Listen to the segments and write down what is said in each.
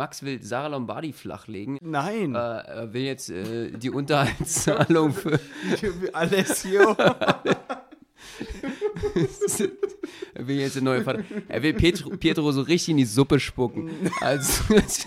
Max will Sarah Lombardi flachlegen. Nein. Äh, er will jetzt äh, die Unterhaltszahlung für. Alessio. er will jetzt eine neue Vater. Er will Pietro, Pietro so richtig in die Suppe spucken. Als, als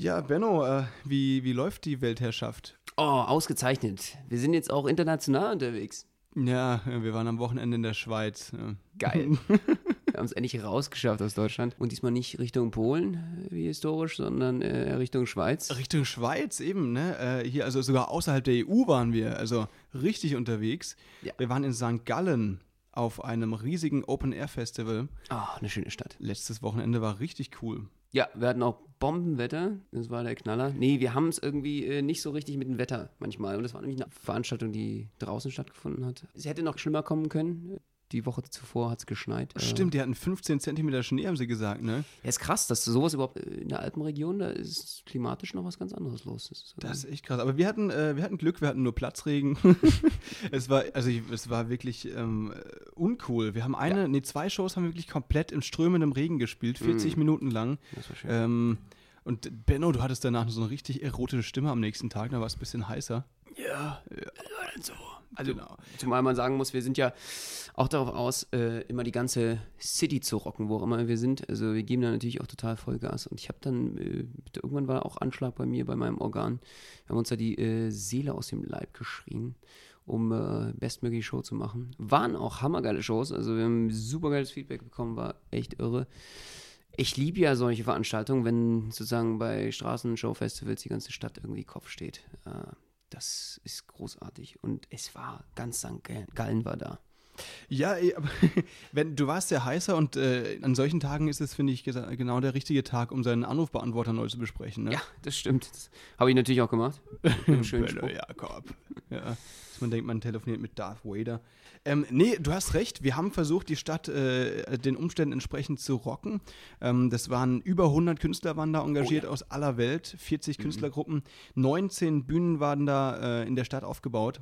Ja, Benno, äh, wie, wie läuft die Weltherrschaft? Oh, ausgezeichnet. Wir sind jetzt auch international unterwegs. Ja, wir waren am Wochenende in der Schweiz. Geil. Wir haben es endlich rausgeschafft aus Deutschland. Und diesmal nicht Richtung Polen, wie historisch, sondern äh, Richtung Schweiz. Richtung Schweiz eben, ne? Äh, hier, also sogar außerhalb der EU waren wir, also richtig unterwegs. Ja. Wir waren in St. Gallen auf einem riesigen Open-Air-Festival. Ah, eine schöne Stadt. Letztes Wochenende war richtig cool. Ja, wir hatten auch Bombenwetter. Das war der Knaller. Nee, wir haben es irgendwie äh, nicht so richtig mit dem Wetter manchmal. Und das war nämlich eine Veranstaltung, die draußen stattgefunden hat. Es hätte noch schlimmer kommen können. Die Woche zuvor hat es geschneit. Äh, Stimmt, die hatten 15 Zentimeter Schnee, haben sie gesagt, ne? Ja, ist krass, dass sowas überhaupt äh, in der Alpenregion, da ist klimatisch noch was ganz anderes los. Das ist, äh, Das ist echt krass. Aber wir hatten, äh, wir hatten Glück, wir hatten nur Platzregen. es war, also ich, es war wirklich ähm, uncool. Wir haben eine, nee, zwei Shows haben wir wirklich komplett im strömenden Regen gespielt, 40 Minuten lang. das war schön. Ähm, und Benno, du hattest danach so eine richtig erotische Stimme am nächsten Tag, da war es ein bisschen heißer. Ja, dann so. Also, Genau. zumal man sagen muss, wir sind ja auch darauf aus, äh, immer die ganze City zu rocken, wo auch immer wir sind. Also wir geben da natürlich auch total Vollgas. Und ich habe dann, äh, irgendwann war auch Anschlag bei mir, bei meinem Organ. Wir haben uns da die äh, Seele aus dem Leib geschrien, um äh, bestmögliche Show zu machen. Waren auch hammergeile Shows. Also wir haben super geiles Feedback bekommen, war echt irre. Ich liebe ja solche Veranstaltungen, wenn sozusagen bei Straßenshow-Festivals die ganze Stadt irgendwie Kopf steht. Das ist großartig. Und es war ganz St. Gallen- war da. Ja, aber wenn du warst sehr heißer und äh, an solchen Tagen ist es, finde ich, genau der richtige Tag, um seinen Anrufbeantworter neu zu besprechen. Ne? Ja, das stimmt. Das habe ich natürlich auch gemacht. Benno Spruch. Jakob. Ja, dass man denkt, man telefoniert mit Darth Vader. Ähm, nee, du hast recht. Wir haben versucht, die Stadt äh, den Umständen entsprechend zu rocken. Ähm, das waren über 100 Künstler waren da engagiert aus aller Welt, 40 Künstlergruppen, 19 Bühnen waren da äh, in der Stadt aufgebaut.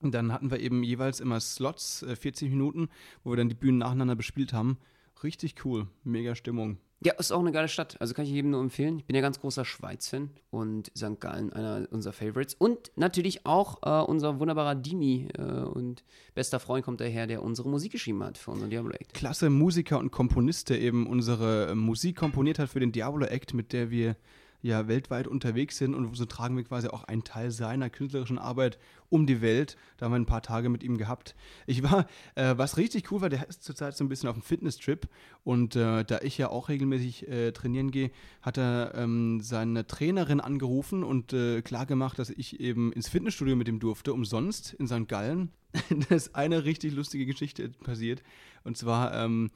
Und dann hatten wir eben jeweils immer Slots, äh, 40 Minuten, wo wir dann die Bühnen nacheinander bespielt haben. Richtig cool, mega Stimmung. Ja, ist auch eine geile Stadt. Also kann ich jedem nur empfehlen. Ich bin ja ganz großer Schweiz-Fan und St. Gallen einer unserer Favorites. Und natürlich auch äh, unser wunderbarer Dimi äh, und bester Freund kommt daher, der unsere Musik geschrieben hat für unseren Diablo Act. klasse Musiker und Komponist, der eben unsere Musik komponiert hat für den Diablo Act, mit der wir ja weltweit unterwegs sind und so tragen wir quasi auch einen Teil seiner künstlerischen Arbeit um die Welt. Da haben wir ein paar Tage mit ihm gehabt. Ich war, äh, was richtig cool war, der ist zurzeit so ein bisschen auf einem Fitnesstrip und äh, da ich ja auch regelmäßig äh, trainieren gehe, hat er ähm, seine Trainerin angerufen und äh, klar gemacht, dass ich eben ins Fitnessstudio mit ihm durfte, umsonst in St. Gallen. da ist eine richtig lustige Geschichte passiert und zwar ähm,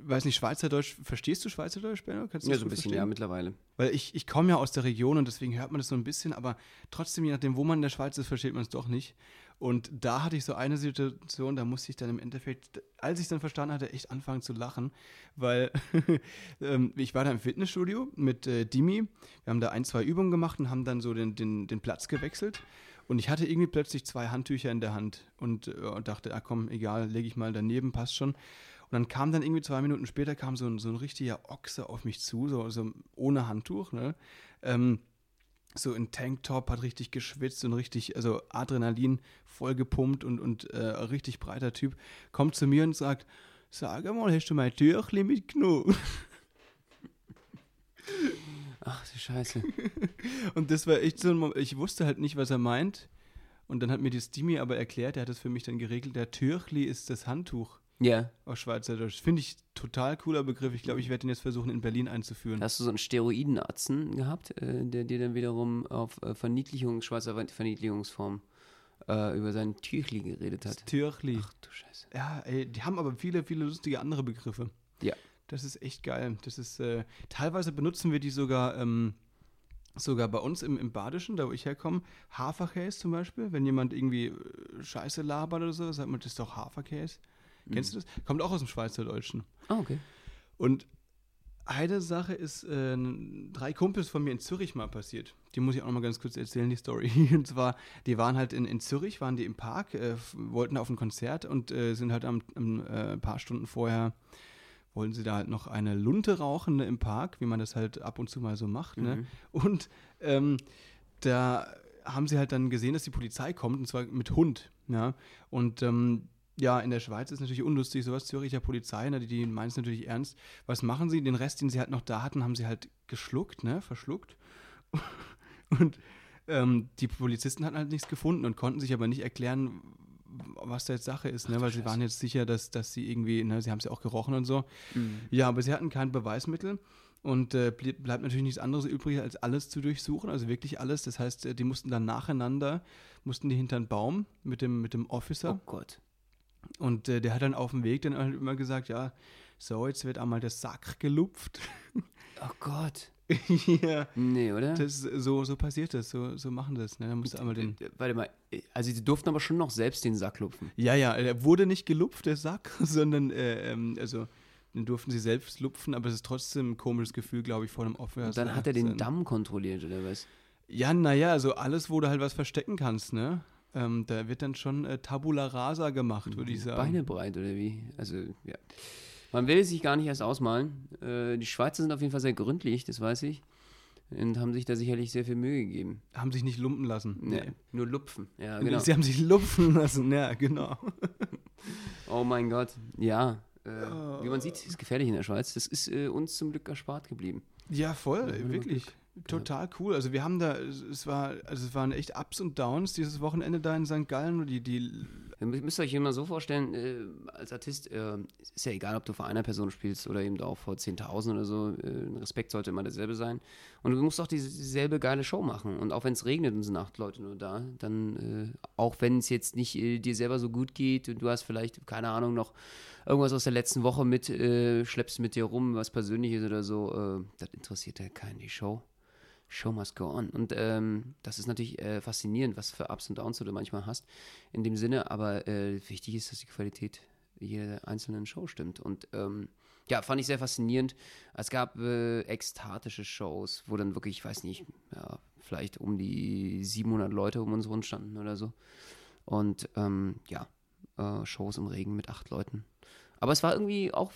weiß nicht, Schweizerdeutsch, verstehst du Schweizerdeutsch, Benno? Kannst du Ja, so ein bisschen, verstehen? ja, mittlerweile. Weil ich, ich komme ja aus der Region und deswegen hört man das so ein bisschen, aber trotzdem, je nachdem, wo man in der Schweiz ist, versteht man es doch nicht. Und da hatte ich so eine Situation, da musste ich dann im Endeffekt, als ich es dann verstanden hatte, echt anfangen zu lachen, weil ähm, ich war da im Fitnessstudio mit äh, Dimi, wir haben da ein, zwei Übungen gemacht und haben dann so den, den, den Platz gewechselt. Und ich hatte irgendwie plötzlich zwei Handtücher in der Hand und, äh, und dachte, ah komm, egal, lege ich mal daneben, passt schon. Und dann kam dann irgendwie zwei Minuten später kam so ein, so ein richtiger Ochse auf mich zu, so, so ohne Handtuch, ne? Ähm, so in Tanktop, hat richtig geschwitzt und richtig, also Adrenalin voll gepumpt und, und äh, richtig breiter Typ, kommt zu mir und sagt, sag mal, hast du mein Türchli mitgenommen? Ach, du Scheiße. Und das war echt so ein Moment, ich wusste halt nicht, was er meint. Und dann hat mir die Stimi aber erklärt, er hat es für mich dann geregelt, der Türchli ist das Handtuch Ja. auf Schweizerdeutsch. Finde ich total cooler Begriff. Ich glaube, ich werde ihn jetzt versuchen, in Berlin einzuführen. Hast du so einen Steroidenatzen gehabt, äh, der dir dann wiederum auf äh, Verniedlichung, Schweizer Verniedlichungsform äh, über sein Tüchli geredet Das hat? Türchli. Ach du Scheiße. Ja, ey, die haben aber viele, viele lustige andere Begriffe. Ja. Das ist echt geil. Das ist, äh, teilweise benutzen wir die sogar ähm, sogar bei uns im, im Badischen, da wo ich herkomme, Haferkäse zum Beispiel. Wenn jemand irgendwie äh, Scheiße labert oder so, sagt man, das ist doch Haferkäse. Kennst du das? Kommt auch aus dem Schweizerdeutschen. Ah, okay. Und eine Sache ist äh, drei Kumpels von mir in Zürich mal passiert. Die muss ich auch noch mal ganz kurz erzählen, die Story. Und zwar, die waren halt in, in Zürich, waren die im Park, äh, wollten auf ein Konzert und äh, sind halt am, am äh, paar Stunden vorher, wollten sie da halt noch eine Lunte rauchen ne, im Park, wie man das halt ab und zu mal so macht. Ne? Mhm. Und ähm, da haben sie halt dann gesehen, dass die Polizei kommt, und zwar mit Hund. Ja? Und ähm, ja, in der Schweiz ist natürlich unlustig, sowas Züricher Polizei, ne, die, die meinen es natürlich ernst. Was machen sie? Den Rest, den sie halt noch da hatten, haben sie halt geschluckt, ne, verschluckt. Und ähm, die Polizisten hatten halt nichts gefunden und konnten sich aber nicht erklären, was da jetzt Sache ist, ne, Ach weil sie Scheiße. waren jetzt sicher, dass, dass sie irgendwie, ne, sie haben es ja auch gerochen und so. Mhm. Ja, aber sie hatten kein Beweismittel und äh, blieb, bleibt natürlich nichts anderes übrig, als alles zu durchsuchen, also wirklich alles. Das heißt, äh, die mussten dann nacheinander, mussten die hinter einen Baum mit dem, mit dem Officer Oh Gott. Und äh, der hat dann auf dem Weg dann halt immer gesagt, ja, so, jetzt wird einmal der Sack gelupft. Oh Gott. ja, Nee, oder? das, so, so passiert das, so, so machen das. Ne? Da musst du einmal den... Äh, Warte mal, äh, also sie durften aber schon noch selbst den Sack lupfen. Ja, ja, er wurde nicht gelupft, der Sack, sondern, äh, ähm, also, den durften sie selbst lupfen, aber es ist trotzdem ein komisches Gefühl, glaube ich, vor dem Officer. Und dann hat er den Damm kontrolliert, oder was? Ja, naja, also alles, wo du halt was verstecken kannst, ne? Ähm, da wird dann schon äh, Tabula Rasa gemacht, würde ich sagen. Beine breit, oder wie? Also, ja. Man will es sich gar nicht erst ausmalen. Äh, die Schweizer sind auf jeden Fall sehr gründlich, das weiß ich. Und haben sich da sicherlich sehr viel Mühe gegeben. Haben sich nicht lumpen lassen. Nee. Nur lupfen. Ja, genau. Sie haben sich lupfen lassen, ja, genau. Oh mein Gott. Ja. Äh, Oh. Wie man sieht, ist gefährlich in der Schweiz. Das ist äh, uns zum Glück erspart geblieben. Ja, voll, Ja, wirklich. Total cool. Also wir haben da, es war, also es waren echt Ups und Downs dieses Wochenende da in St. Gallen. Die, die, Ihr mü- müsst euch immer so vorstellen, äh, als Artist, äh, ist ja egal, ob du vor einer Person spielst oder eben auch vor 10.000 oder so, äh, Respekt sollte immer derselbe sein. Und du musst auch diese- dieselbe geile Show machen. Und auch wenn es regnet und sind acht Leute nur da, dann, äh, auch wenn es jetzt nicht äh, dir selber so gut geht und du hast vielleicht, keine Ahnung, noch irgendwas aus der letzten Woche mit, äh, schleppst mit dir rum, was Persönliches oder so, das interessiert ja keinen, die Show. Show must go on. Und ähm, das ist natürlich äh, faszinierend, was für Ups und Downs du da manchmal hast. In dem Sinne, aber äh, wichtig ist, dass die Qualität jeder einzelnen Show stimmt. Und ähm, ja, fand ich sehr faszinierend. Es gab äh, ekstatische Shows, wo dann wirklich, ich weiß nicht, ja, vielleicht um die 700 Leute um uns rum standen oder so. Und ähm, ja, äh, Shows im Regen mit acht Leuten. Aber es war irgendwie auch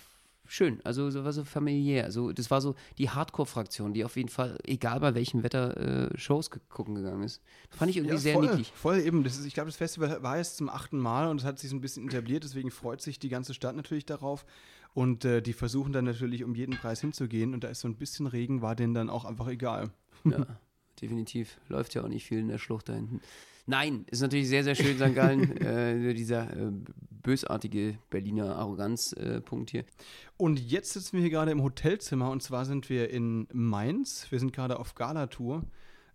schön, also so war so familiär. Also das war so die Hardcore-Fraktion, die auf jeden Fall, egal bei welchem Wetter, äh, Shows gucken gegangen ist. Fand ich irgendwie sehr voll, niedlich. Voll eben. Das ist, ich glaube, das Festival war jetzt zum achten Mal und es hat sich so ein bisschen etabliert. Deswegen freut sich die ganze Stadt natürlich darauf. Und äh, die versuchen dann natürlich um jeden Preis hinzugehen. Und da ist so ein bisschen Regen, war denen dann auch einfach egal. Ja, definitiv. Läuft ja auch nicht viel in der Schlucht da hinten. Nein, ist natürlich sehr, sehr schön, St. Gallen. äh, dieser äh, bösartige Berliner Arroganzpunkt hier. Und jetzt sitzen wir hier gerade im Hotelzimmer und zwar sind wir in Mainz. Wir sind gerade auf Galatour,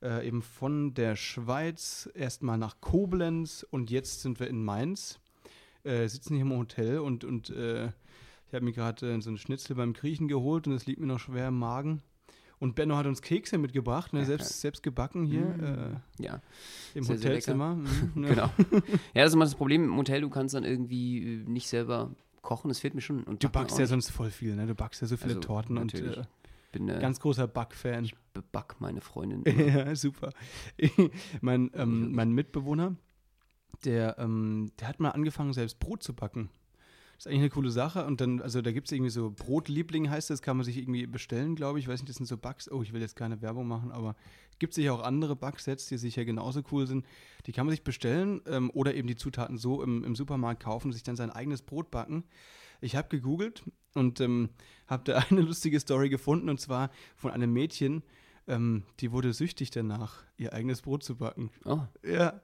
äh, eben von der Schweiz erstmal nach Koblenz und jetzt sind wir in Mainz. Äh, sitzen hier im Hotel und, und äh, ich habe mir gerade äh, so einen Schnitzel beim Kriechen geholt und es liegt mir noch schwer im Magen. Und Benno hat uns Kekse mitgebracht, ne, selbst, selbst gebacken hier äh, Ja, im Sehr, sehr Hotelzimmer. Mhm, ja. genau. ja, das ist immer das Problem im Hotel, du kannst dann irgendwie äh, nicht selber kochen, das fehlt mir schon. Und Du backst ja sonst voll viel, ne? Du backst ja so viele Also, Torten und natürlich. äh, bin äh, ganz großer Backfan. beback meine Freundin. Ja, super. mein, ähm, mein Mitbewohner, der, ähm, der hat mal angefangen, selbst Brot zu backen. Das ist eigentlich eine coole Sache. Und dann, also da gibt es irgendwie so Brotliebling, heißt das, kann man sich irgendwie bestellen, glaube ich. Ich weiß nicht, das sind so Bugs. Oh, ich will jetzt keine Werbung machen, aber es gibt sicher auch andere Backsets, die sicher genauso cool sind. Die kann man sich bestellen ähm, oder eben die Zutaten so im, im Supermarkt kaufen, sich dann sein eigenes Brot backen. Ich habe gegoogelt und ähm, habe da eine lustige Story gefunden und zwar von einem Mädchen, ähm, die wurde süchtig danach, ihr eigenes Brot zu backen. Oh, Ja,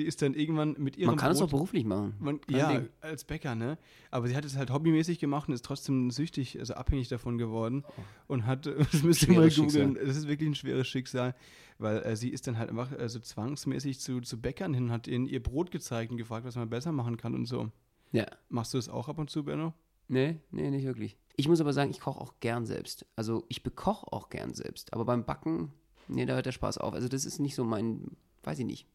die ist dann irgendwann mit ihrem man kann es auch beruflich machen. man, ja, Ding. als Bäcker, ne? Aber sie hat es halt hobbymäßig gemacht und ist trotzdem süchtig, also abhängig davon geworden. Und hat, das müsst ihr mal googeln, das ist wirklich ein schweres Schicksal, weil äh, sie ist dann halt einfach äh, so zwangsmäßig zu, zu Bäckern hin, hat ihnen ihr Brot gezeigt und gefragt, was man besser machen kann und so. Ja. Machst du das auch ab und zu, Benno? Nee, nee, nicht wirklich. Ich muss aber sagen, ich koche auch gern selbst. Also ich bekoche auch gern selbst. Aber beim Backen, Nee, da hört der Spaß auf. Also das ist nicht so mein, weiß ich nicht.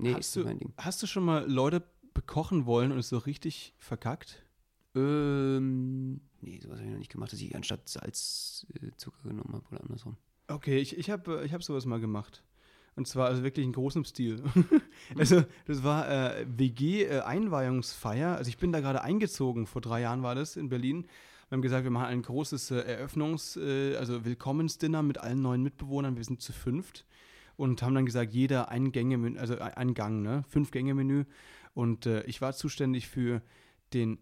Nee, ist hast, nicht du, mein Ding. hast du schon mal Leute bekochen wollen und es so richtig verkackt? Ähm, nee, sowas habe ich noch nicht gemacht, dass ich anstatt Salz äh, Zucker genommen habe oder andersrum. Okay, ich, ich habe ich hab sowas mal gemacht. Und zwar also wirklich in großem Stil. also das war äh, WG-Einweihungsfeier. also ich bin da gerade eingezogen, vor drei Jahren war das in Berlin. Wir haben gesagt, wir machen ein großes äh, Eröffnungs-, äh, also Willkommensdinner mit allen neuen Mitbewohnern. Wir sind zu fünft. Und haben dann gesagt, jeder ein Gänge, also ein Gang, ne? Fünf Gänge-Menü. Und äh, ich war zuständig für den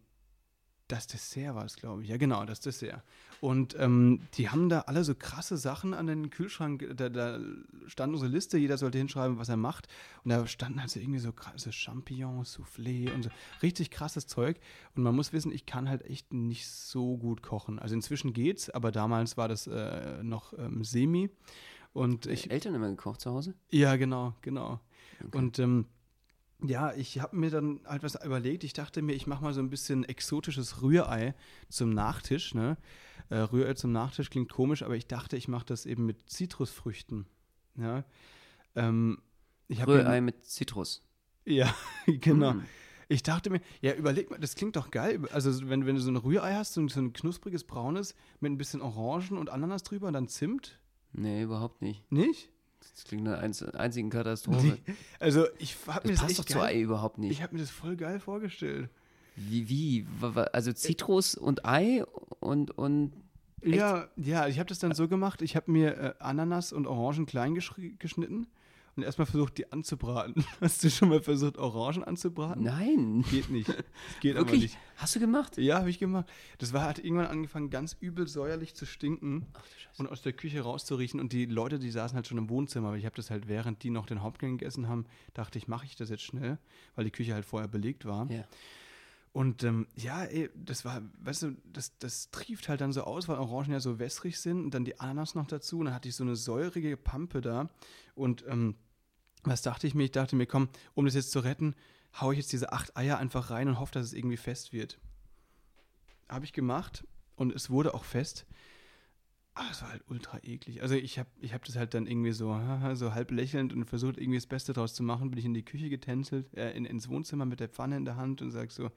das Dessert war es, glaube ich. Ja, genau, das Dessert. Und ähm, die haben da alle so krasse Sachen an den Kühlschrank. Da, da stand unsere Liste, jeder sollte hinschreiben, was er macht. Und da standen halt so irgendwie so krasse Champignons, Soufflé und so richtig krasses Zeug. Und man muss wissen, ich kann halt echt nicht so gut kochen. Also inzwischen geht's, aber damals war das äh, noch ähm, semi. Und ich. Eltern immer gekocht zu Hause? Ja, genau, genau. Okay. Und ähm, ja, ich habe mir dann halt was überlegt. Ich dachte mir, ich mache mal so ein bisschen exotisches Rührei zum Nachtisch. Ne? Äh, Rührei zum Nachtisch klingt komisch, aber ich dachte, ich mache das eben mit Zitrusfrüchten. Ja, ähm, Rührei mit Zitrus. Ja, genau. Mm. Ich dachte mir, ja, überleg mal, das klingt doch geil. Also, wenn, wenn du so ein Rührei hast, so ein, so ein knuspriges Braunes mit ein bisschen Orangen und Ananas drüber und dann Zimt, Nee, überhaupt nicht. nicht? Das klingt nach einer einzigen Katastrophe. Also, ich habe mir Das passt doch echt zu geil, Ei überhaupt nicht. Ich habe mir das voll geil vorgestellt. Wie, wie? Also Zitrus und Ei und, und Echt? Ja, ja, ich habe das dann so gemacht, ich habe mir äh, Ananas und Orangen klein geschnitten und erstmal versucht, die anzubraten. Hast du schon mal versucht, Orangen anzubraten? nein. Geht nicht. Das geht aber nicht. Hast du gemacht? Ja, habe ich gemacht. Das war, hat irgendwann angefangen, ganz übel säuerlich zu stinken Ach und aus der Küche rauszuriechen. Und die Leute, die saßen halt schon im Wohnzimmer, aber ich habe das halt, während die noch den Hauptgang gegessen haben, dachte ich, mache ich das jetzt schnell, weil die Küche halt vorher belegt war. Ja. Und ähm, ja, ey, das war, weißt du, das, das trieft halt dann so aus, weil Orangen ja so wässrig sind und dann die Ananas noch dazu. Und dann hatte ich so eine säurige Pampe da. Und ähm, was dachte ich mir? Ich dachte mir, komm, um das jetzt zu retten, haue ich jetzt diese acht Eier einfach rein und hoffe, dass es irgendwie fest wird. Habe ich gemacht und es wurde auch fest. Aber es war halt ultra eklig. Also ich habe ich hab das halt dann irgendwie so, so halb lächelnd und versucht irgendwie das Beste draus zu machen. Bin ich in die Küche getänzelt, äh, in, ins Wohnzimmer mit der Pfanne in der Hand und sag so,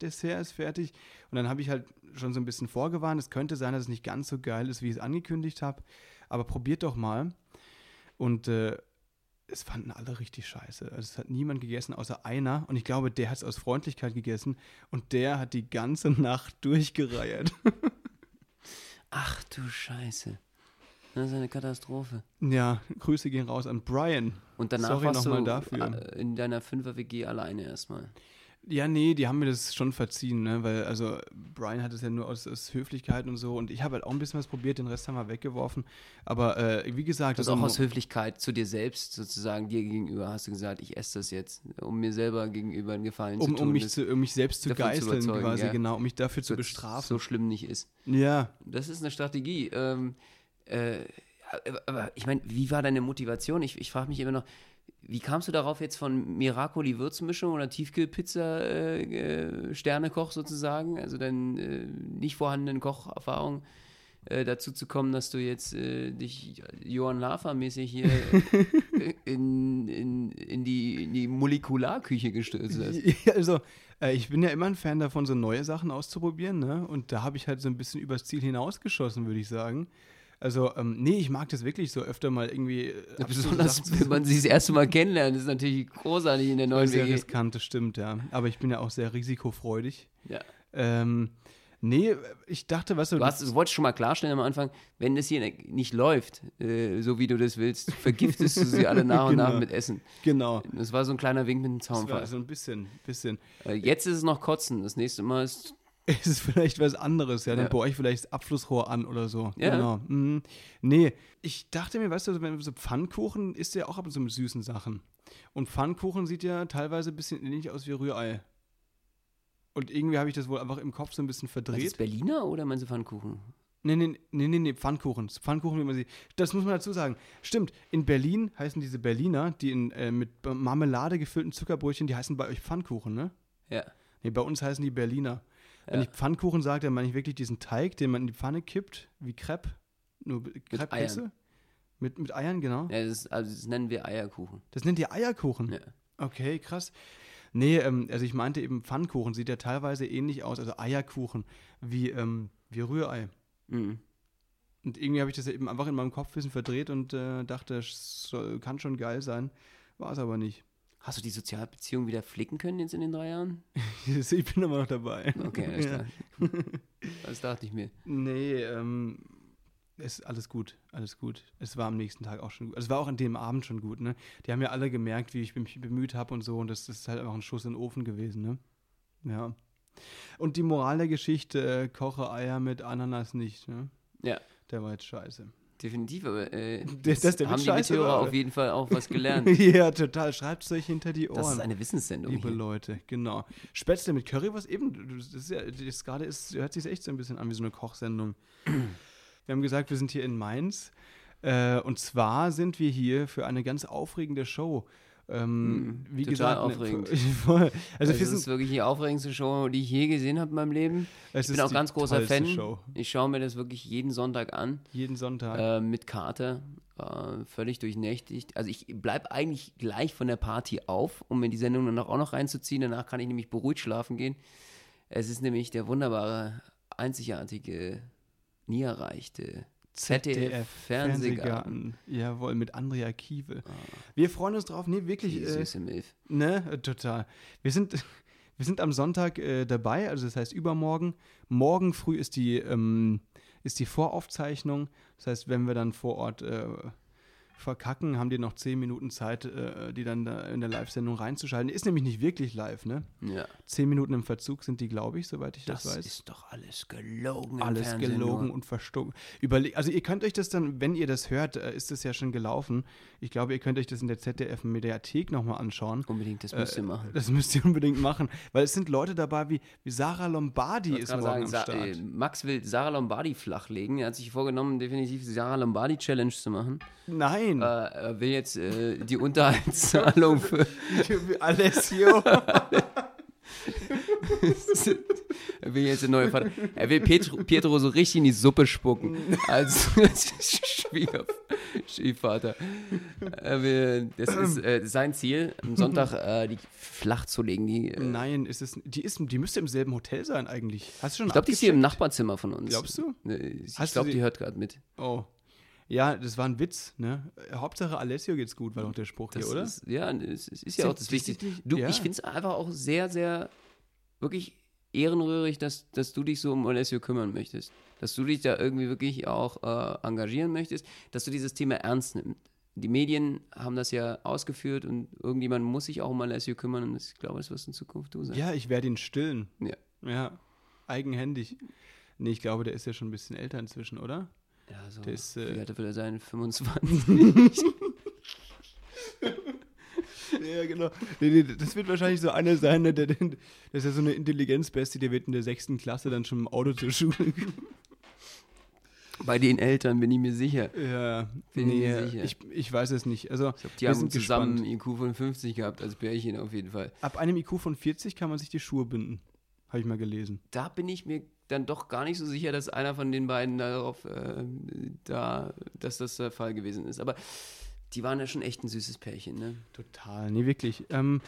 Dessert ist fertig. Und dann habe ich halt schon so ein bisschen vorgewarnt. Es könnte sein, dass es nicht ganz so geil ist, wie ich es angekündigt habe. Aber probiert doch mal. Und äh, es fanden alle richtig scheiße. Also es hat niemand gegessen, außer einer. Und ich glaube, der hat es aus Freundlichkeit gegessen. Und der hat die ganze Nacht durchgereiert. Ach du Scheiße. Das ist eine Katastrophe. ja, Grüße gehen raus an Brian. Und danach Sorry warst nochmal du dafür. äh, in deiner Fünfer-WG alleine erstmal. Ja, nee, die haben mir das schon verziehen, ne? Weil, also, Brian hat es ja nur aus, aus Höflichkeit und so. Und ich habe halt auch ein bisschen was probiert, den Rest haben wir weggeworfen. Aber äh, wie gesagt, Das also auch aus Höflichkeit zu dir selbst, sozusagen dir gegenüber, hast du gesagt, ich esse das jetzt, um mir selber gegenüber einen Gefallen um, zu tun. um, mich zu, um mich selbst zu zu geißeln, überzeugen, quasi, ja. genau, um mich dafür zu so- bestrafen. so schlimm nicht ist. Ja, Das ist eine Strategie. Ähm, äh, aber ich meine, wie war deine Motivation? Ich, ich frage mich immer noch, wie kamst du darauf jetzt von Miracoli Würzmischung oder Tiefkühlpizza äh, äh, Sternekoch sozusagen, also deinen äh, nicht vorhandenen Kocherfahrung äh, dazu zu kommen, dass du jetzt äh, dich Johann Lafer-mäßig hier äh, in, in, in, die, in die Molekularküche gestürzt hast? Also ich bin ja immer ein Fan davon, so neue Sachen auszuprobieren, ne? Und da habe ich halt so ein bisschen übers Ziel hinausgeschossen, würde ich sagen. Also, ähm, nee, ich mag das wirklich so öfter mal irgendwie. äh, abstruse Besonders, Sachen wenn man sie das erste Mal kennenlernt, ist natürlich großartig in der neuen sehr WG. riskant, das stimmt, ja. Aber ich bin ja auch sehr risikofreudig. Ja. Ähm, nee, ich dachte, weißt du, Du, hast, du wolltest schon mal klarstellen am Anfang, wenn das hier nicht läuft, äh, so wie du das willst, vergiftest du sie alle nach und nach Genau. mit Essen. genau. Das war so ein kleiner Wink mit dem Das war Zaunfall. so ein bisschen, bisschen. Äh, jetzt ist es noch Kotzen. Das nächste Mal ist. Es ist vielleicht was anderes, ja. Dann Ja. baue ich vielleicht das Abflussrohr an oder so. Ja. Genau. Mhm. Nee, ich dachte mir, weißt du, wenn so Pfannkuchen isst ja auch ab und zu mit süßen Sachen. Und Pfannkuchen sieht ja teilweise ein bisschen ähnlich aus wie Rührei. Und irgendwie habe ich das wohl einfach im Kopf so ein bisschen Was ist verdreht. Berliner oder meinst du Pfannkuchen? Nee, nee, nee, nee, nee, Pfannkuchen. Pfannkuchen, wie man sie. Das muss man dazu sagen. Stimmt, in Berlin heißen diese Berliner, die in, äh, mit Marmelade gefüllten Zuckerbrötchen, die heißen bei euch Pfannkuchen, ne? Ja. Nee, bei uns heißen die Berliner. Wenn ich Pfannkuchen sage, dann meine ich wirklich diesen Teig, den man in die Pfanne kippt, wie Crepe. Nur Crepe Eiern. Mit, mit Eiern, genau. Ja, das, ist, also das nennen wir Eierkuchen. Das nennt ihr Eierkuchen. Ja. Okay, krass. Nee, ähm, also ich meinte eben Pfannkuchen, sieht ja teilweise ähnlich aus, also Eierkuchen, wie, ähm, wie Rührei. Mhm. Und irgendwie habe ich das ja eben einfach in meinem Kopf ein bisschen verdreht und äh, dachte, soll, kann schon geil sein. War es aber nicht. Hast du die Sozialbeziehung wieder flicken können jetzt in den drei Jahren? ich bin immer noch dabei. Okay, alles Ja. klar. Das dachte ich mir. Nee, ähm, ist alles gut, alles gut. Es war am nächsten Tag auch schon gut. Es war auch an dem Abend schon gut, ne? Die haben ja alle gemerkt, wie ich mich bemüht habe und so und das, das ist halt einfach ein Schuss in den Ofen gewesen, ne? Ja. Und die Moral der Geschichte, äh, koche Eier mit Ananas nicht, ne? Ja, Der war jetzt scheiße. Definitiv, aber äh, Das- das haben die Mithörer auf jeden Fall auch was gelernt. ja, total. Schreibt es euch hinter die Ohren. Das ist eine Wissenssendung Liebe hier. Leute, genau. Spätzle mit Currywurst, eben, das ist ja, das gerade ist, hört sich echt so ein bisschen an wie so eine Kochsendung. Wir haben gesagt, wir sind hier in Mainz. Äh, und zwar sind wir hier für eine ganz aufregende Show. Ähm, Mhm, wie total gesagt, ne, aufregend. voll. also Also das ist sind, wirklich die aufregendste Show, die ich je gesehen habe in meinem Leben. Ich bin ist auch ganz großer Fan. Show. Ich schaue mir das wirklich jeden Sonntag an, Jeden Sonntag. äh, mit Karte, äh, völlig durchnächtigt. Also ich bleibe eigentlich gleich von der Party auf, um mir die Sendung dann auch noch reinzuziehen. Danach kann ich nämlich beruhigt schlafen gehen. Es ist nämlich der wunderbare, einzigartige, nie erreichte ZDF Fernsehgarten. Jawohl, mit Andrea Kiewel. Ah, Wir freuen uns drauf. Nee, wirklich. die Äh, süße Milf. Ne, äh, total. Wir sind, wir sind am Sonntag äh, dabei, also das heißt übermorgen. Morgen früh ist die, ähm, ist die Voraufzeichnung. Das heißt, wenn wir dann vor Ort äh, verkacken, haben die noch zehn Minuten Zeit, äh, die dann da in der Live-Sendung reinzuschalten. Ist nämlich nicht wirklich live, ne? Ja, Zehn Minuten im Verzug sind die, glaube ich, soweit ich das, das weiß. ist doch alles gelogen. im alles Fernsehen gelogen nur. und verstocken. Überle also ihr könnt euch das dann, wenn ihr das hört, äh, ist das ja schon gelaufen. Ich glaube, ihr könnt euch das in der ZDF-Mediathek nochmal anschauen. Unbedingt, das müsst ihr Äh, machen. Das müsst ihr unbedingt machen, weil es sind Leute dabei wie, wie Sarah Lombardi ist morgen sagen, am Sa Start. äh, Max will Sarah Lombardi flachlegen. Er hat sich vorgenommen, definitiv die Sarah Lombardi Challenge zu machen. Nein, Äh, er will jetzt äh, die Unterhaltszahlung für. Alessio. er will jetzt eine neue Vater. Er will Pietro, Pietro so richtig in die Suppe spucken. Als Schwieger, Stiefvater. Er will, das ist äh, sein Ziel, am Sonntag äh, die flach zu legen. Die, äh, Nein, ist es, die, ist, die müsste im selben Hotel sein eigentlich. Hast du schon ich glaube, die ist hier im? Nachbarzimmer von uns. Glaubst du? Ne, Ich glaube, die hört gerade mit. Oh. Ja, das war ein Witz, ne? Hauptsache Alessio geht's gut, war doch der Spruch Das hier, oder? Ist, ja, es es ist ja auch das Wichtigste. Du, ja. Ich finde es einfach auch sehr, sehr, wirklich ehrenrührig, dass, dass du dich so um Alessio kümmern möchtest. Dass du dich da irgendwie wirklich auch äh, engagieren möchtest, dass du dieses Thema ernst nimmst. Die Medien haben das ja ausgeführt und irgendjemand muss sich auch um Alessio kümmern und ich glaube, das wirst in Zukunft du sein. Ja, ich werde ihn stillen. Ja. Ja, eigenhändig. Nee, ich glaube, der ist ja schon ein bisschen älter inzwischen, oder? Ja, so. Der ist, äh, wie alt will er sein? 25. Ja, genau. Das wird wahrscheinlich so einer sein, ne, der, der, das ist ja so eine Intelligenzbestie, der wird in der sechsten Klasse dann schon im Auto zur Schule. Bei den Eltern bin ich mir sicher. Ja, Bin ich nee, mir sicher. ich, ich weiß es nicht. Also, Ich glaube, die haben zusammen gespannt. einen IQ von 50 gehabt, als Pärchen auf jeden Fall. Ab einem IQ von 40 kann man sich die Schuhe binden. Habe ich mal gelesen. da bin ich mir dann doch gar nicht so sicher, dass einer von den beiden darauf, äh, da, dass das der Fall gewesen ist. Aber die waren ja schon echt ein süßes Pärchen, ne? Total, nee, wirklich. Ähm,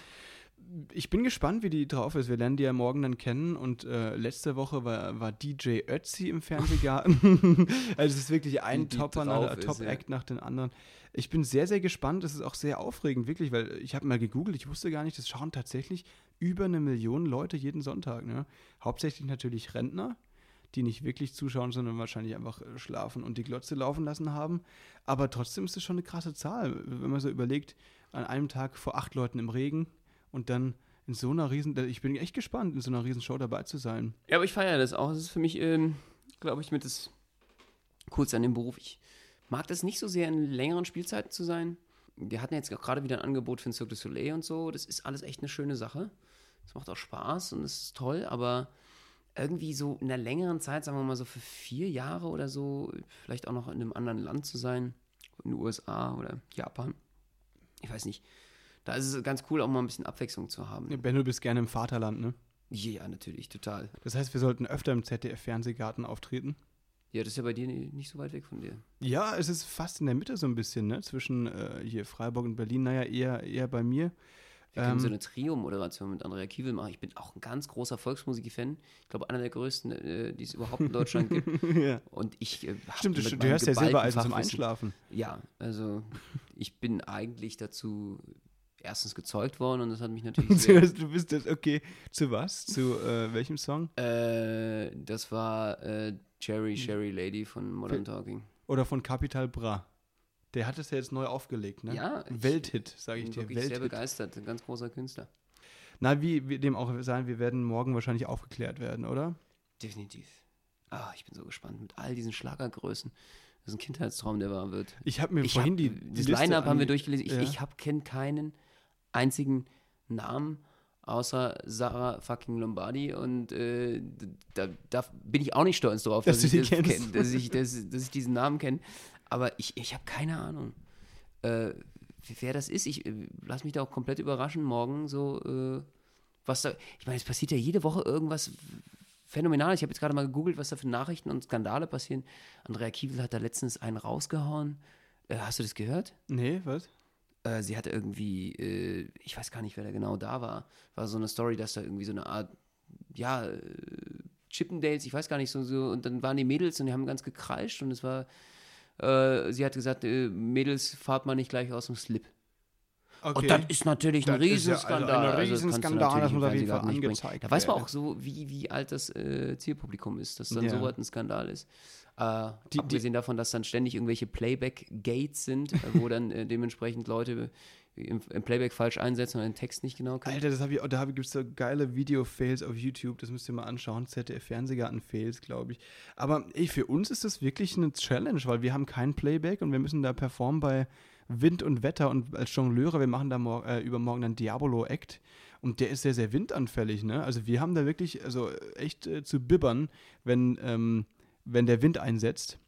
ich bin gespannt, wie die drauf ist. Wir lernen die ja morgen dann kennen und äh, letzte Woche war, war DJ Ötzi im Fernsehgarten. also es ist wirklich ein Wie die Topper drauf nach, Top-Act dem anderen. Ich bin sehr, sehr gespannt. Es ist auch sehr aufregend, wirklich, weil ich habe mal gegoogelt, ich wusste gar nicht, das schauen tatsächlich über eine Million Leute jeden Sonntag. Ne? Hauptsächlich natürlich Rentner, die nicht wirklich zuschauen, sondern wahrscheinlich einfach äh, schlafen und die Glotze laufen lassen haben. Aber trotzdem ist es schon eine krasse Zahl, wenn man so überlegt, an einem Tag vor acht Leuten im Regen und dann in so einer riesen, ich bin echt gespannt, in so einer riesen Show dabei zu sein. Ja, aber ich feiere das auch. Das ist für mich, ähm, glaube ich, mit das kurz an dem Beruf. Ich mag das nicht so sehr, in längeren Spielzeiten zu sein. Wir hatten jetzt gerade wieder ein Angebot für den Cirque du Soleil und so. Das ist alles echt eine schöne Sache. Es macht auch Spaß und es ist toll, aber irgendwie so in einer längeren Zeit, sagen wir mal so für vier Jahre oder so, vielleicht auch noch in einem anderen Land zu sein, in den USA oder Japan. Ich weiß nicht. Da ist es ganz cool, auch mal ein bisschen Abwechslung zu haben. Ben, du bist gerne im Vaterland, ne? Ja, natürlich, total. Das heißt, wir sollten öfter im ZDF-Fernsehgarten auftreten. Ja, das ist ja bei dir nicht so weit weg von dir. Ja, es ist fast in der Mitte so ein bisschen, ne? Zwischen äh, hier Freiburg und Berlin. Naja, eher, eher bei mir. Wir können Ähm, so eine Trio-Moderation mit Andrea Kiewel machen. Ich bin auch ein ganz großer Volksmusik-Fan. Ich glaube, einer der größten, äh, die es überhaupt in Deutschland gibt. ja. Und ich. Äh, Stimmt, du, du hörst ja selber also zum Einschlafen. Ja, also ich bin eigentlich dazu erstens gezeugt worden und das hat mich natürlich sehr, du bist das, okay. Zu was? Zu äh, welchem Song? äh, das war äh, Hm. Cherry Sherry Lady von Modern Talking. Oder von Capital Bra. Der hat es ja jetzt neu aufgelegt, ne? Ja, ich Welthit, sage ich bin dir. wirklich sehr Welthit. begeistert, ein ganz großer Künstler. Na, wie, wie dem auch sein, wir werden morgen wahrscheinlich aufgeklärt werden, oder? Definitiv. Ah, ich bin so gespannt mit all diesen Schlagergrößen. Das ist ein Kindheitstraum, der wahr wird. Ich habe mir Ich vorhin hab, die, die das Line-Up haben wir durchgelesen. Ich, Ja. ich hab, kenne keinen einzigen Namen außer Sarah fucking Lombardi und äh, da, da bin ich auch nicht stolz drauf, Dass dass, ich, das kenn, dass, ich, dass, dass ich diesen Namen kenne. Aber ich, ich habe keine Ahnung, äh, wer das ist. Ich äh, lass mich da auch komplett überraschen morgen, so äh, was da. Ich meine, es passiert ja jede Woche irgendwas phänomenal. Ich habe jetzt gerade mal gegoogelt, was da für Nachrichten und Skandale passieren. Andrea Kiewel hat da letztens einen rausgehauen. Äh, hast du das gehört? Nee, was? Äh, sie hatte irgendwie, äh, ich weiß gar nicht, wer da genau da war. War so eine Story, dass da irgendwie so eine Art, ja, äh, Chippendales, ich weiß gar nicht so, so. Und dann waren die Mädels und die haben ganz gekreischt und es war, äh, sie hat gesagt, äh, Mädels, fahrt mal nicht gleich aus dem Slip. Okay. Und das ist natürlich ein Das ja Riesenskandal. also ein Also du Riesenskandal, natürlich das muss auf jeden Fall angezeigt Da weiß man auch so, wie, wie alt das äh, Zielpublikum ist, dass dann Ja. so was ein Skandal ist. Äh, Die- abgesehen davon, dass dann ständig irgendwelche Playback-Gates sind, äh, wo dann äh, dementsprechend Leute im, im Playback falsch einsetzen und den Text nicht genau können. Alter, das hab ich, da gibt es so geile Video-Fails auf YouTube, das müsst ihr mal anschauen. ZDF-Fernsehgarten-Fails, glaube ich. Aber ey, für uns ist das wirklich eine Challenge, weil wir haben kein Playback und wir müssen da performen bei Wind und Wetter und als Jongleure, wir machen da äh, übermorgen dann Diabolo-Act und der ist sehr, sehr windanfällig, ne? Also wir haben da wirklich, also echt äh, zu bibbern, wenn, ähm, wenn der Wind einsetzt.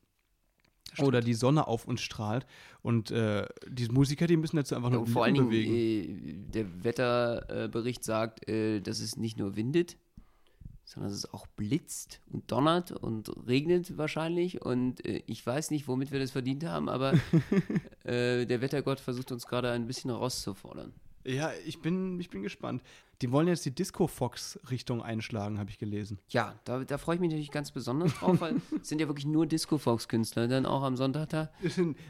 Oder die Sonne auf uns strahlt. Und äh, die Musiker, die müssen dazu einfach Ja, nur die vor allen Dingen, bewegen. äh, der Wetterbericht sagt, äh, dass es nicht nur windet, sondern dass es auch blitzt und donnert und regnet wahrscheinlich. Und äh, ich weiß nicht, womit wir das verdient haben, aber äh, der Wettergott versucht uns gerade ein bisschen herauszufordern. Ja, ich bin, ich bin gespannt. Die wollen jetzt die Disco-Fox-Richtung einschlagen, habe ich gelesen. Ja, da, da freue ich mich natürlich ganz besonders drauf, weil es sind ja wirklich nur Disco-Fox-Künstler dann auch am Sonntag da.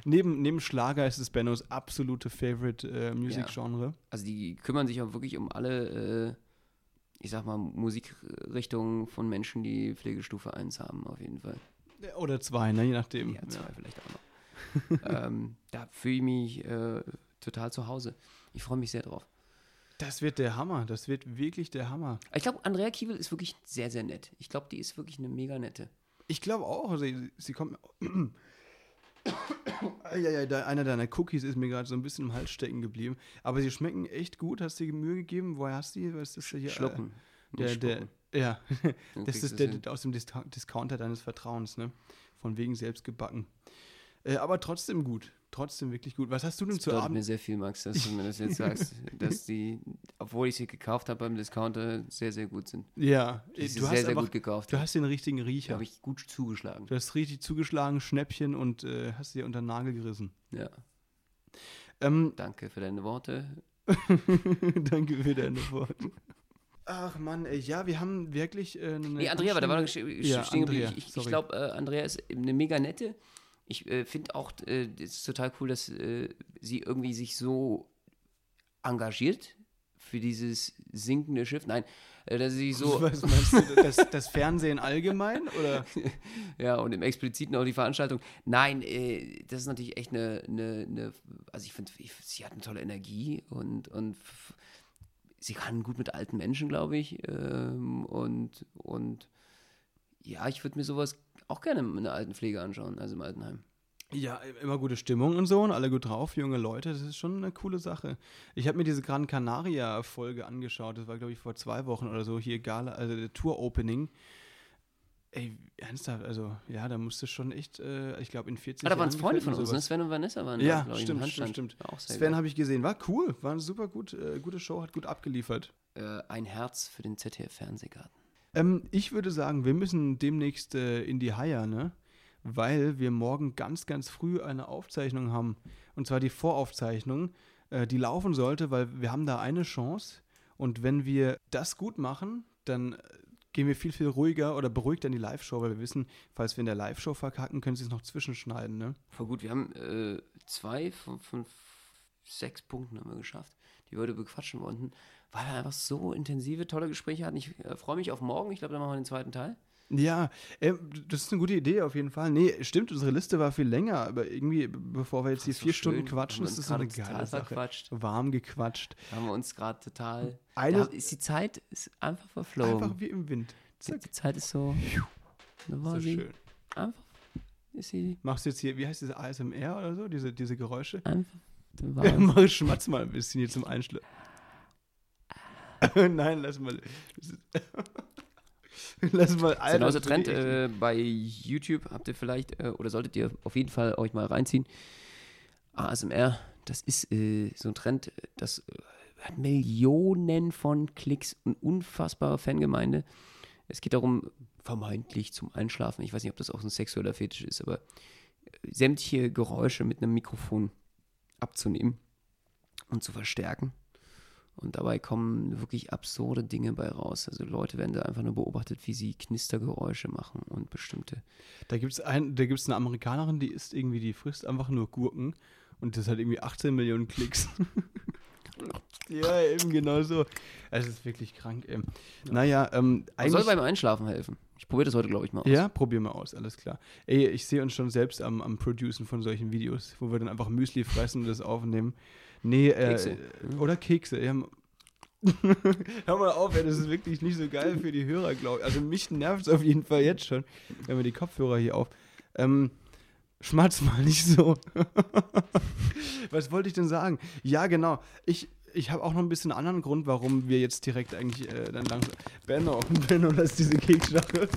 neben, neben Schlager ist es Bennos absolute Favorite äh, Music-Genre. Also die kümmern sich auch wirklich um alle, äh, ich sag mal, Musikrichtungen von Menschen, die Pflegestufe 1 haben, auf jeden Fall. Oder zwei, ne? je nachdem. Ja, zwei vielleicht auch noch. ähm, da fühle ich mich äh, total zu Hause. Ich freue mich sehr drauf. Das wird der Hammer. Das wird wirklich der Hammer. Ich glaube, Andrea Kiewel ist wirklich sehr, sehr nett. Ich glaube, die ist wirklich eine mega nette. Ich glaube auch. Sie, sie kommt. ja, ja, einer deiner Cookies ist mir gerade so ein bisschen im Hals stecken geblieben. Aber sie schmecken echt gut. Hast du dir Mühe gegeben? Woher hast du die? Was ist das hier? Schlucken. Äh, der, der, ja, das ist der, hin. aus dem Discounter deines Vertrauens, ne? Von wegen selbst gebacken. Äh, aber trotzdem gut. Trotzdem wirklich gut. Was hast du denn Das zu bedeutet mir Abend? sehr viel, Max, dass du mir das jetzt sagst, dass die, obwohl ich sie gekauft habe beim Discounter, sehr, sehr gut sind. Ja, Die sie du sehr, hast sehr einfach, gut gekauft. du hast den richtigen Riecher. habe ich gut zugeschlagen. Du hast richtig zugeschlagen, Schnäppchen und äh, hast dir unter den Nagel gerissen. Ja, Ähm, danke für deine Worte. danke für deine Worte. Ach Mann, ey, ja, wir haben wirklich äh, eine. Nee, Andrea, aber da war noch Ja, stehen geblieben. Andrea, Ich, ich glaube, äh, Andrea ist eine mega nette. Ich äh, finde auch, äh, es ist total cool, dass äh, sie irgendwie sich so engagiert für dieses sinkende Schiff. Nein, äh, dass sie sich so, Was meinst du, das, das Fernsehen allgemein? Oder? ja, und im Expliziten auch die Veranstaltung. Nein, äh, das ist natürlich echt eine, eine, eine also ich finde, sie hat eine tolle Energie und, und sie kann gut mit alten Menschen, glaube ich. Ähm, und, und ja, ich würde mir sowas auch gerne in der Altenpflege anschauen, also im Altenheim. Ja, immer gute Stimmung und so und alle gut drauf, junge Leute, das ist schon eine coole Sache. Ich habe mir diese Gran Canaria-Folge angeschaut, das war, glaube ich, vor zwei Wochen oder so, hier Gala, also der Tour-Opening. Ey, ernsthaft, also, ja, da musste schon echt, äh, ich glaube, in 40 Ah, da waren es Freunde von uns, ne? Sven und Vanessa waren Ja, da, glaub ich, im stimmt, stimmt, stimmt. Sven habe ich gesehen, war cool, war eine super gut, äh, gute Show, hat gut abgeliefert. Äh, ein Herz für den ZDF-Fernsehgarten. Ähm, ich würde sagen, wir müssen demnächst äh, in die Haier, ne? weil wir morgen ganz, ganz früh eine Aufzeichnung haben. Und zwar die Voraufzeichnung, äh, die laufen sollte, weil wir haben da eine Chance. Und wenn wir das gut machen, dann äh, gehen wir viel, viel ruhiger oder beruhigt in die Live-Show, weil wir wissen, falls wir in der Live-Show verkacken, können sie es noch zwischenschneiden. Ne? Voll gut, wir haben äh, zwei von, von sechs Punkten haben wir geschafft, die wir heute bequatschen wollten, weil wir einfach so intensive, tolle Gespräche hatten. Ich äh, freue mich auf morgen. Ich glaube, dann machen wir den zweiten Teil. Ja, äh, das ist eine gute Idee auf jeden Fall. Nee, stimmt, unsere Liste war viel länger, aber irgendwie, bevor wir jetzt hier so vier schön. Stunden quatschen, ist das so eine geile Sache. verquatscht. Warm gequatscht. Da haben wir uns gerade total. Eine- ist die Zeit ist einfach verflogen. Einfach wie im Wind. die, Zack. die Zeit ist so. Da war So sie. schön. Einfach. Ist sie Machst du jetzt hier, wie heißt diese ASMR oder so, diese, diese Geräusche? einfach. Sie. Mach schmatz mal ein bisschen hier zum Einschlafen. Nein, lass mal. Lass mal. Das ist ein neuer Trend äh, bei YouTube. Habt ihr vielleicht, äh, oder solltet ihr auf jeden Fall euch mal reinziehen. ASMR, das ist äh, so ein Trend, das äh, hat Millionen von Klicks und unfassbare Fangemeinde. Es geht darum, vermeintlich zum Einschlafen. Ich weiß nicht, ob das auch so ein sexueller Fetisch ist, aber äh, sämtliche Geräusche mit einem Mikrofon abzunehmen und zu verstärken. Und dabei kommen wirklich absurde Dinge bei raus. Also Leute werden da einfach nur beobachtet, wie sie Knistergeräusche machen und bestimmte. Da gibt es ein, da gibt's eine Amerikanerin, die isst irgendwie, die frisst einfach nur Gurken und das hat irgendwie 18 Millionen Klicks. ja, eben genau so. Es ist wirklich krank, ey. Naja, ähm, Das soll eigentlich. beim Einschlafen helfen. Ich probiere das heute, glaube ich, mal aus. Ja, probier mal aus, alles klar. Ey, ich sehe uns schon selbst am, am Producen von solchen Videos, wo wir dann einfach Müsli fressen und das aufnehmen. Nee, äh, Kekse. oder Kekse. Ja. Hör mal auf, ey, das ist wirklich nicht so geil für die Hörer, glaube ich. Also mich nervt es auf jeden Fall jetzt schon, wenn wir die Kopfhörer hier auf. Ähm, schmatz mal nicht so. Was wollte ich denn sagen? Ja, genau. Ich, ich habe auch noch ein bisschen anderen Grund, warum wir jetzt direkt eigentlich äh, dann langsam. Benno, Benno, lass diese Keksschachtel.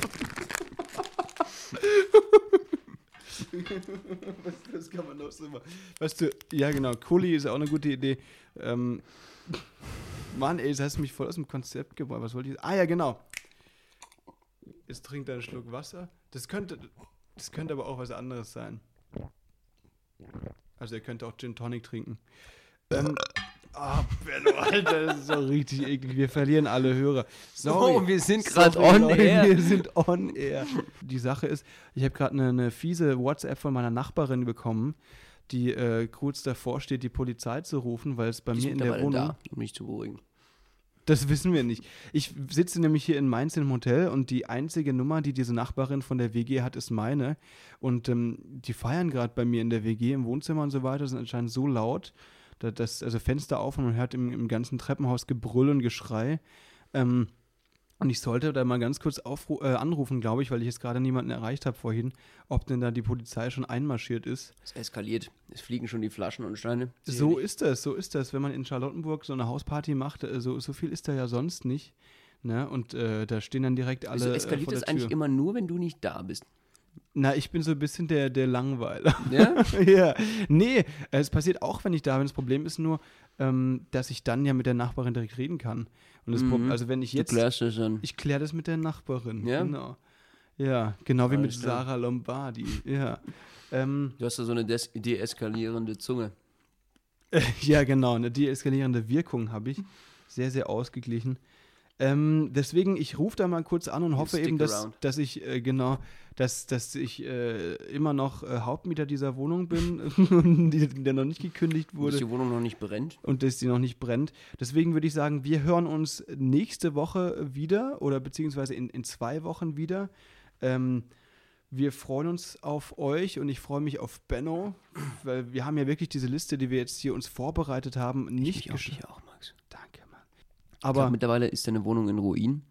was, was kann man noch so machen? Weißt du, ja genau, Kuli ist auch eine gute Idee. Ähm, Mann, ey, das hast du mich voll aus dem Konzept gebracht. Was wollte ich? Ah ja, genau. Jetzt trinkt er einen Schluck Wasser. Das könnte, das könnte aber auch was anderes sein. Also er könnte auch Gin Tonic trinken. Ähm, ah, Benno, Alter, das ist so richtig eklig. Wir verlieren alle Hörer. Sorry. Oh, wir sind Sorry, on Leute, air. Wir sind on air. Die Sache ist, ich habe gerade eine, eine fiese WhatsApp von meiner Nachbarin bekommen, die äh, kurz davor steht, die Polizei zu rufen, weil es bei ist mir in der Wohnung. da, um mich zu beruhigen. Das wissen wir nicht. Ich sitze nämlich hier in Mainz im Hotel und die einzige Nummer, die diese Nachbarin von der WG hat, ist meine. Und ähm, die feiern gerade bei mir in der WG im Wohnzimmer und so weiter, sind anscheinend so laut, dass, also Fenster auf und man hört im, im ganzen Treppenhaus Gebrüll und Geschrei. Ähm, und ich sollte da mal ganz kurz äh, anrufen, glaube ich, weil ich jetzt gerade niemanden erreicht habe vorhin, ob denn da die Polizei schon einmarschiert ist. Es eskaliert. Es fliegen schon die Flaschen und Steine. So ist das, so ist das. Wenn man in Charlottenburg so eine Hausparty macht, äh, so, so viel ist da ja sonst nicht. Ne? Und äh, da stehen dann direkt alle. Also äh, eskaliert es der eigentlich immer nur, wenn du nicht da bist. Na, ich bin so ein bisschen der, der Langweiler. Ja? ja. Nee, es passiert auch, wenn ich da bin. Das Problem ist nur, ähm, dass ich dann ja mit der Nachbarin direkt reden kann. Und das Mhm. also wenn ich Du jetzt. klärst das dann. Ich kläre das mit der Nachbarin. Ja? Genau. Ja, genau wie mit. Sarah Lombardi. Ja. Ähm, Du hast da so eine des deeskalierende Zunge. ja, genau. Eine deeskalierende Wirkung habe ich. Sehr, sehr ausgeglichen. Ähm, deswegen, ich rufe da mal kurz an und hoffe eben, dass, around. dass ich, äh, genau, dass, dass ich äh, immer noch äh, Hauptmieter dieser Wohnung bin und die, der noch nicht gekündigt Dass wurde die Wohnung noch nicht brennt. und dass die noch nicht brennt. Deswegen würde ich sagen, wir hören uns nächste Woche wieder oder beziehungsweise in, in zwei Wochen wieder. Ähm, wir freuen uns auf euch und ich freue mich auf Benno, weil wir haben ja wirklich diese Liste, die wir jetzt hier uns vorbereitet haben, nicht Ich auch, gesch- ich auch, Max. Danke, Ich glaub, Aber mittlerweile ist deine Wohnung in Ruin.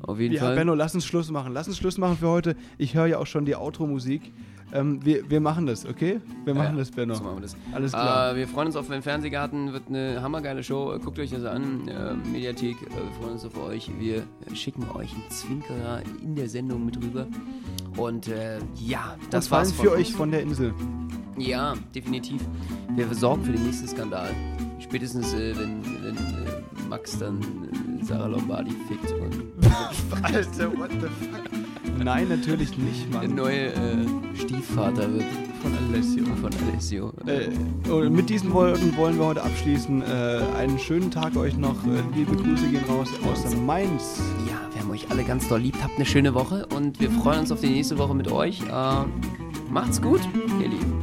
Auf jeden ja, Fall. Benno, lass uns Schluss machen. Lass uns Schluss machen für heute. Ich höre ja auch schon die Outro-Musik. Ähm, wir, wir machen das, okay? Wir machen Ja, das, Benno. So machen wir das. Alles klar. Äh, wir freuen uns auf den Fernsehgarten, wird eine hammergeile Show. Guckt euch das an. Äh, Mediathek, äh, wir freuen uns auf euch. Wir schicken euch einen Zwinkerer in der Sendung mit rüber. Und äh, ja, das das war's für euch von der Insel. Ja, definitiv. Wir sorgen für den nächsten Skandal. Spätestens, äh, wenn, wenn äh, Max dann äh, Sarah Lombardi fickt und Alter, what the fuck? Nein, natürlich nicht, der Mann. neue äh, Stiefvater wird Von Alessio. von Alessio. Äh, und mit diesen Worten wollen wir heute abschließen. Äh, einen schönen Tag euch noch. Äh, liebe Grüße gehen raus aus Mainz. Ja, wir haben euch alle ganz doll lieb. Habt eine schöne Woche und wir freuen uns auf die nächste Woche mit euch. Äh, macht's gut, ihr Lieben.